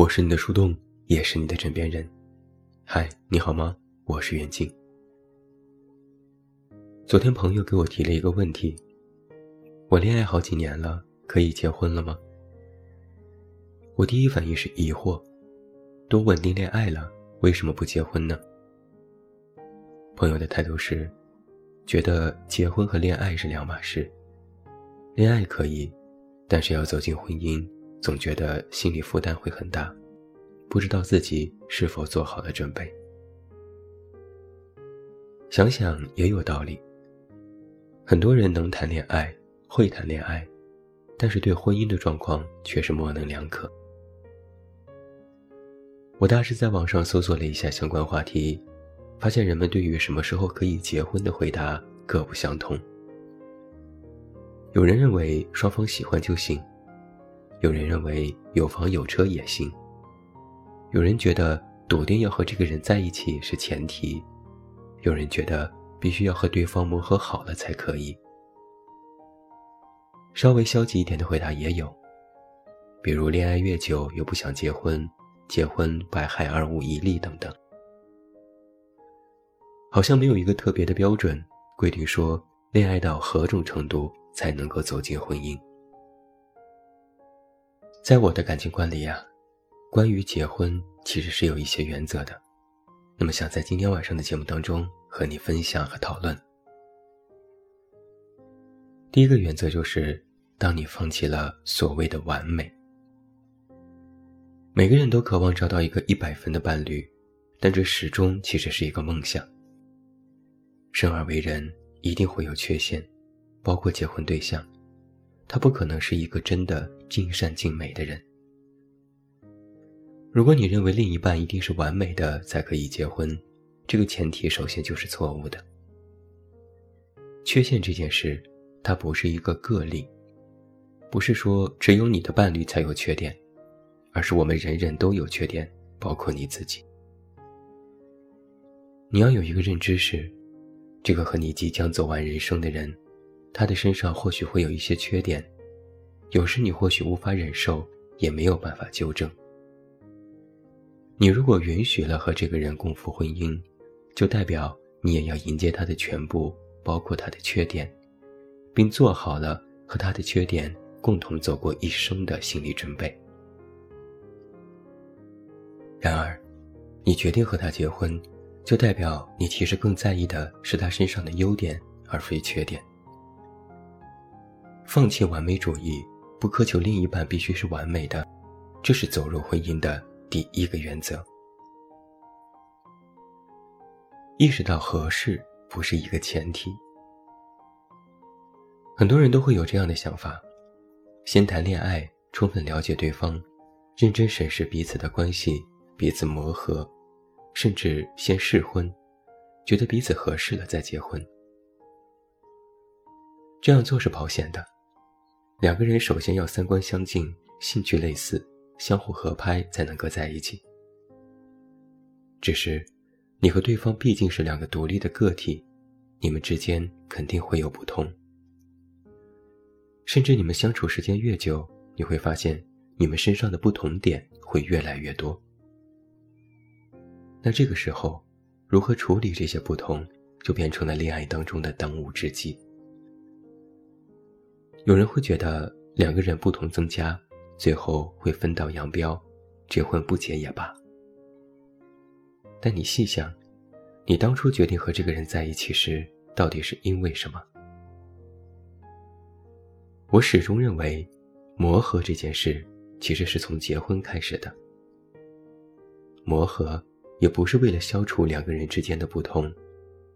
我是你的树洞，也是你的枕边人。嗨，你好吗？我是袁静。昨天朋友给我提了一个问题：我恋爱好几年了，可以结婚了吗？我第一反应是疑惑：都稳定恋爱了，为什么不结婚呢？朋友的态度是，觉得结婚和恋爱是两码事，恋爱可以。但是要走进婚姻，总觉得心理负担会很大，不知道自己是否做好了准备。想想也有道理。很多人能谈恋爱，会谈恋爱，但是对婚姻的状况却是模棱两可。我大致在网上搜索了一下相关话题，发现人们对于什么时候可以结婚的回答各不相同。有人认为双方喜欢就行，有人认为有房有车也行，有人觉得笃定要和这个人在一起是前提，有人觉得必须要和对方磨合好了才可以。稍微消极一点的回答也有，比如恋爱越久又不想结婚，结婚百害而无一利等等。好像没有一个特别的标准规定说恋爱到何种程度。才能够走进婚姻。在我的感情观里呀，关于结婚其实是有一些原则的。那么，想在今天晚上的节目当中和你分享和讨论。第一个原则就是，当你放弃了所谓的完美。每个人都渴望找到一个一百分的伴侣，但这始终其实是一个梦想。生而为人，一定会有缺陷。包括结婚对象，他不可能是一个真的尽善尽美的人。如果你认为另一半一定是完美的才可以结婚，这个前提首先就是错误的。缺陷这件事，它不是一个个例，不是说只有你的伴侣才有缺点，而是我们人人都有缺点，包括你自己。你要有一个认知是，这个和你即将走完人生的人。他的身上或许会有一些缺点，有时你或许无法忍受，也没有办法纠正。你如果允许了和这个人共赴婚姻，就代表你也要迎接他的全部，包括他的缺点，并做好了和他的缺点共同走过一生的心理准备。然而，你决定和他结婚，就代表你其实更在意的是他身上的优点，而非缺点。放弃完美主义，不苛求另一半必须是完美的，这是走入婚姻的第一个原则。意识到合适不是一个前提，很多人都会有这样的想法：先谈恋爱，充分了解对方，认真审视彼此的关系，彼此磨合，甚至先试婚，觉得彼此合适了再结婚。这样做是保险的。两个人首先要三观相近、兴趣类似、相互合拍，才能够在一起。只是，你和对方毕竟是两个独立的个体，你们之间肯定会有不同。甚至你们相处时间越久，你会发现你们身上的不同点会越来越多。那这个时候，如何处理这些不同，就变成了恋爱当中的当务之急。有人会觉得两个人不同增加，最后会分道扬镳，结婚不结也罢。但你细想，你当初决定和这个人在一起时，到底是因为什么？我始终认为，磨合这件事其实是从结婚开始的。磨合也不是为了消除两个人之间的不同，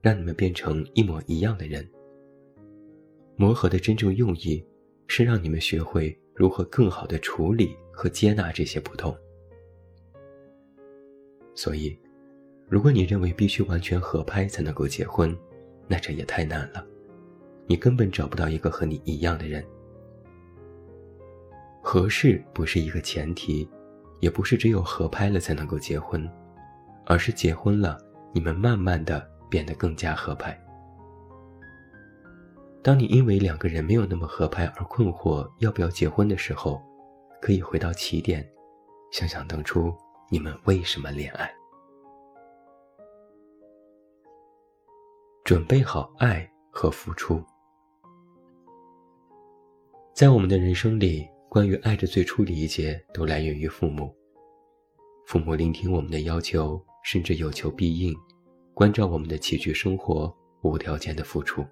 让你们变成一模一样的人。磨合的真正用意，是让你们学会如何更好的处理和接纳这些不同。所以，如果你认为必须完全合拍才能够结婚，那这也太难了，你根本找不到一个和你一样的人。合适不是一个前提，也不是只有合拍了才能够结婚，而是结婚了，你们慢慢的变得更加合拍。当你因为两个人没有那么合拍而困惑要不要结婚的时候，可以回到起点，想想当初你们为什么恋爱。准备好爱和付出。在我们的人生里，关于爱的最初理解都来源于父母。父母聆听我们的要求，甚至有求必应，关照我们的起居生活，无条件的付出。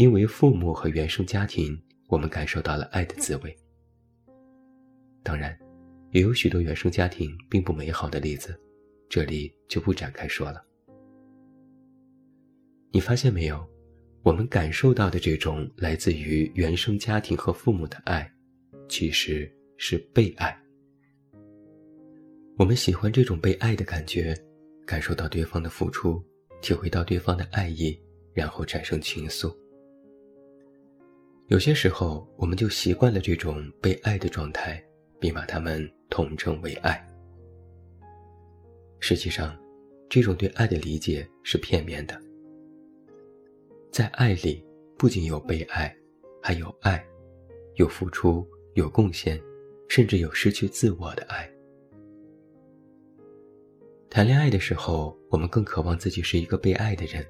因为父母和原生家庭，我们感受到了爱的滋味。当然，也有许多原生家庭并不美好的例子，这里就不展开说了。你发现没有，我们感受到的这种来自于原生家庭和父母的爱，其实是被爱。我们喜欢这种被爱的感觉，感受到对方的付出，体会到对方的爱意，然后产生情愫。有些时候，我们就习惯了这种被爱的状态。并把它们统称为爱。实际上，这种对爱的理解是片面的。在爱里，不仅有被爱，还有爱，有付出，有贡献，甚至有失去自我的爱。谈恋爱的时候，我们更渴望自己是一个被爱的人。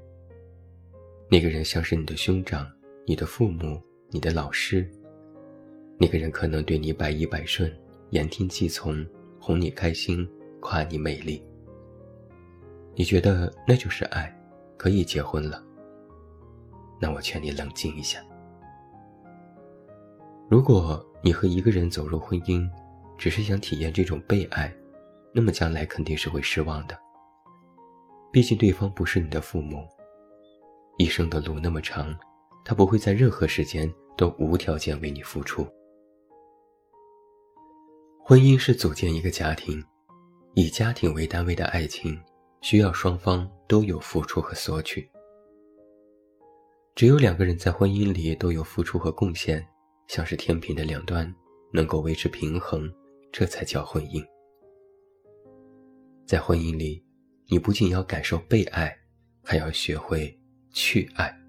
那个人像是你的兄长、你的父母、你的老师。那个人可能对你百依百顺，言听计从，哄你开心，夸你美丽。你觉得那就是爱，可以结婚了。那我劝你冷静一下。如果你和一个人走入婚姻，只是想体验这种被爱，那么将来肯定是会失望的。毕竟对方不是你的父母，一生的路那么长，他不会在任何时间都无条件为你付出。婚姻是组建一个家庭，以家庭为单位的爱情，需要双方都有付出和索取。只有两个人在婚姻里都有付出和贡献，像是天平的两端，能够维持平衡，这才叫婚姻。在婚姻里，你不仅要感受被爱，还要学会去爱。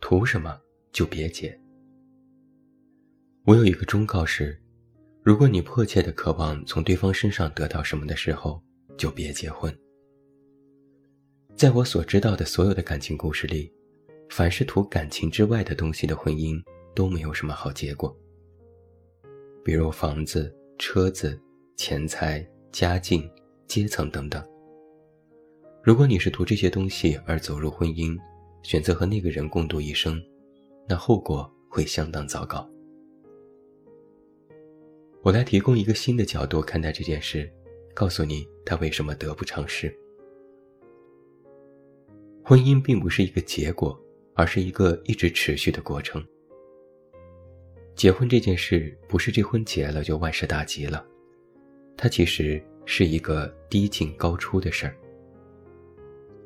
图什么就别结。我有一个忠告是：如果你迫切的渴望从对方身上得到什么的时候，就别结婚。在我所知道的所有的感情故事里，凡是图感情之外的东西的婚姻都没有什么好结果。比如房子、车子、钱财、家境、阶层等等。如果你是图这些东西而走入婚姻，选择和那个人共度一生，那后果会相当糟糕。我来提供一个新的角度看待这件事，告诉你他为什么得不偿失。婚姻并不是一个结果，而是一个一直持续的过程。结婚这件事不是这婚结了就万事大吉了，它其实是一个低进高出的事儿。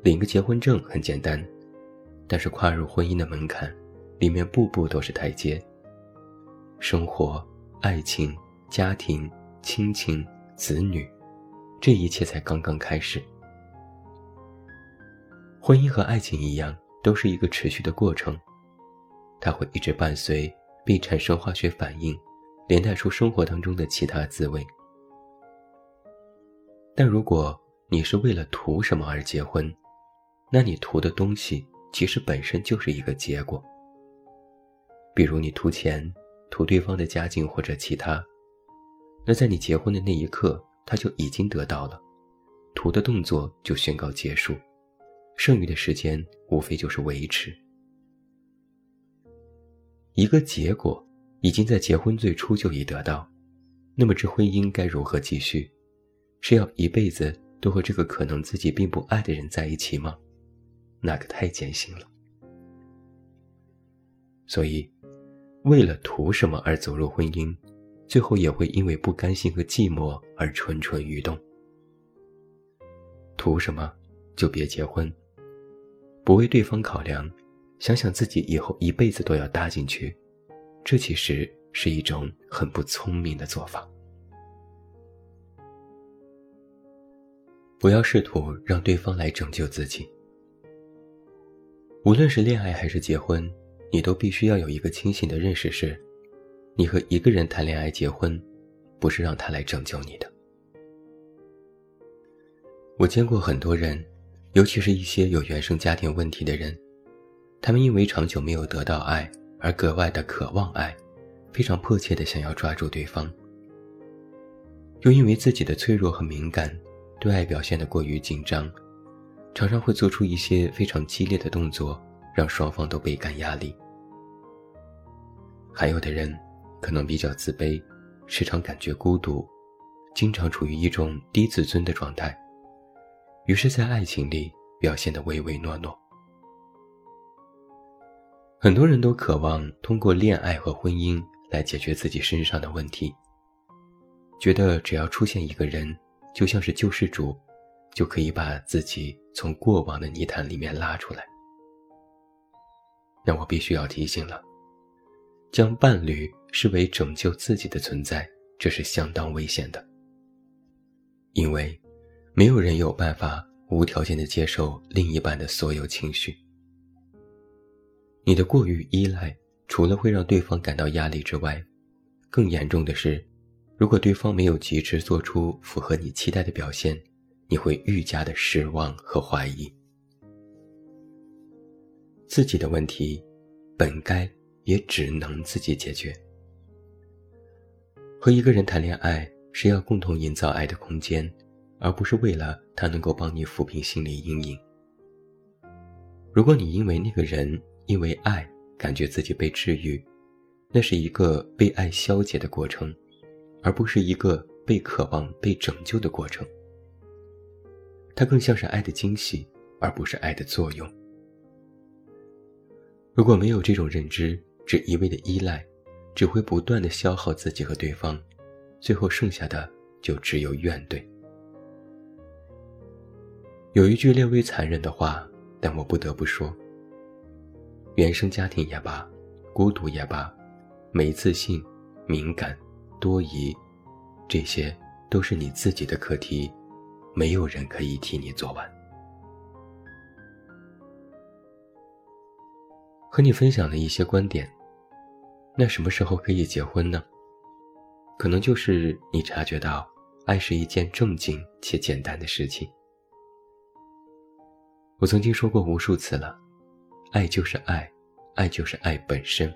领个结婚证很简单，但是跨入婚姻的门槛，里面步步都是台阶。生活，爱情。家庭、亲情、子女，这一切才刚刚开始。婚姻和爱情一样，都是一个持续的过程，它会一直伴随，并产生化学反应，连带出生活当中的其他滋味。但如果你是为了图什么而结婚，那你图的东西其实本身就是一个结果。比如你图钱，图对方的家境或者其他。那在你结婚的那一刻，他就已经得到了，图的动作就宣告结束，剩余的时间无非就是维持。一个结果已经在结婚最初就已得到，那么这婚姻该如何继续？是要一辈子都和这个可能自己并不爱的人在一起吗？那个太艰辛了。所以，为了图什么而走入婚姻？最后也会因为不甘心和寂寞而蠢蠢欲动。图什么，就别结婚。不为对方考量，想想自己以后一辈子都要搭进去，这其实是一种很不聪明的做法。不要试图让对方来拯救自己。无论是恋爱还是结婚，你都必须要有一个清醒的认识：是你和一个人谈恋爱结婚，不是让他来拯救你的。我见过很多人，尤其是一些有原生家庭问题的人，他们因为长久没有得到爱而格外的渴望爱，非常迫切的想要抓住对方，又因为自己的脆弱和敏感，对爱表现的过于紧张，常常会做出一些非常激烈的动作，让双方都倍感压力。还有的人，可能比较自卑，时常感觉孤独，经常处于一种低自尊的状态。于是，在爱情里表现得唯唯诺诺。很多人都渴望通过恋爱和婚姻来解决自己身上的问题，觉得只要出现一个人，就像是救世主，就可以把自己从过往的泥潭里面拉出来。那我必须要提醒了，将伴侣视为拯救自己的存在，这是相当危险的，因为。没有人有办法无条件的接受另一半的所有情绪。你的过于依赖，除了会让对方感到压力之外，更严重的是，如果对方没有及时做出符合你期待的表现，你会愈加的失望和怀疑。自己的问题，本该也只能自己解决。和一个人谈恋爱是要共同营造爱的空间。而不是为了他能够帮你抚平心理阴影。如果你因为那个人，因为爱，感觉自己被治愈，那是一个被爱消解的过程，而不是一个被渴望被拯救的过程。它更像是爱的惊喜，而不是爱的作用。如果没有这种认知，只一味的依赖，只会不断的消耗自己和对方，最后剩下的就只有怨怼。有一句略微残忍的话，但我不得不说：原生家庭也罢，孤独也罢，没自信、敏感、多疑，这些都是你自己的课题，没有人可以替你做完。和你分享了一些观点，那什么时候可以结婚呢？可能就是你察觉到，爱是一件正经且简单的事情。我曾经说过无数次了，爱就是爱，爱就是爱本身，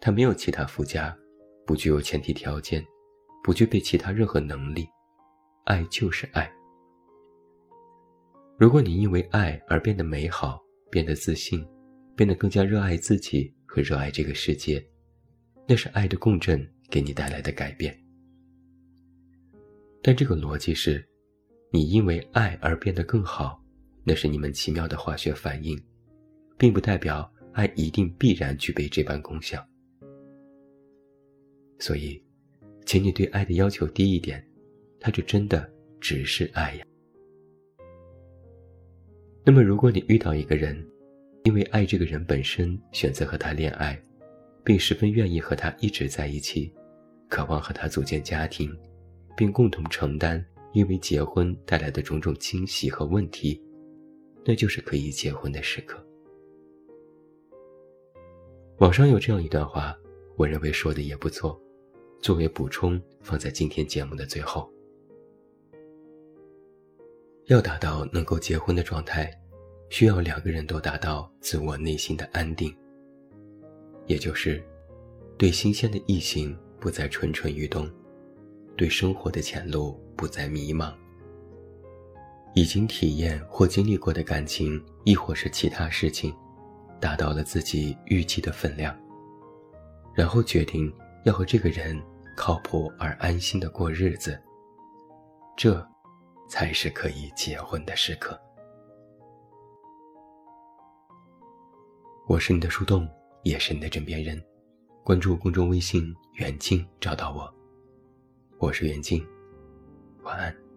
它没有其他附加，不具有前提条件，不具备其他任何能力，爱就是爱。如果你因为爱而变得美好，变得自信，变得更加热爱自己和热爱这个世界，那是爱的共振给你带来的改变。但这个逻辑是，你因为爱而变得更好。那是你们奇妙的化学反应，并不代表爱一定必然具备这般功效。所以，请你对爱的要求低一点，它就真的只是爱呀。那么，如果你遇到一个人，因为爱这个人本身选择和他恋爱，并十分愿意和他一直在一起，渴望和他组建家庭，并共同承担因为结婚带来的种种惊喜和问题。那就是可以结婚的时刻。网上有这样一段话，我认为说的也不错，作为补充放在今天节目的最后。要达到能够结婚的状态，需要两个人都达到自我内心的安定，也就是对新鲜的异性不再蠢蠢欲动，对生活的前路不再迷茫。已经体验或经历过的感情，亦或是其他事情，达到了自己预期的分量，然后决定要和这个人靠谱而安心的过日子，这，才是可以结婚的时刻。我是你的树洞，也是你的枕边人，关注公众微信“远近”，找到我。我是远近，晚安。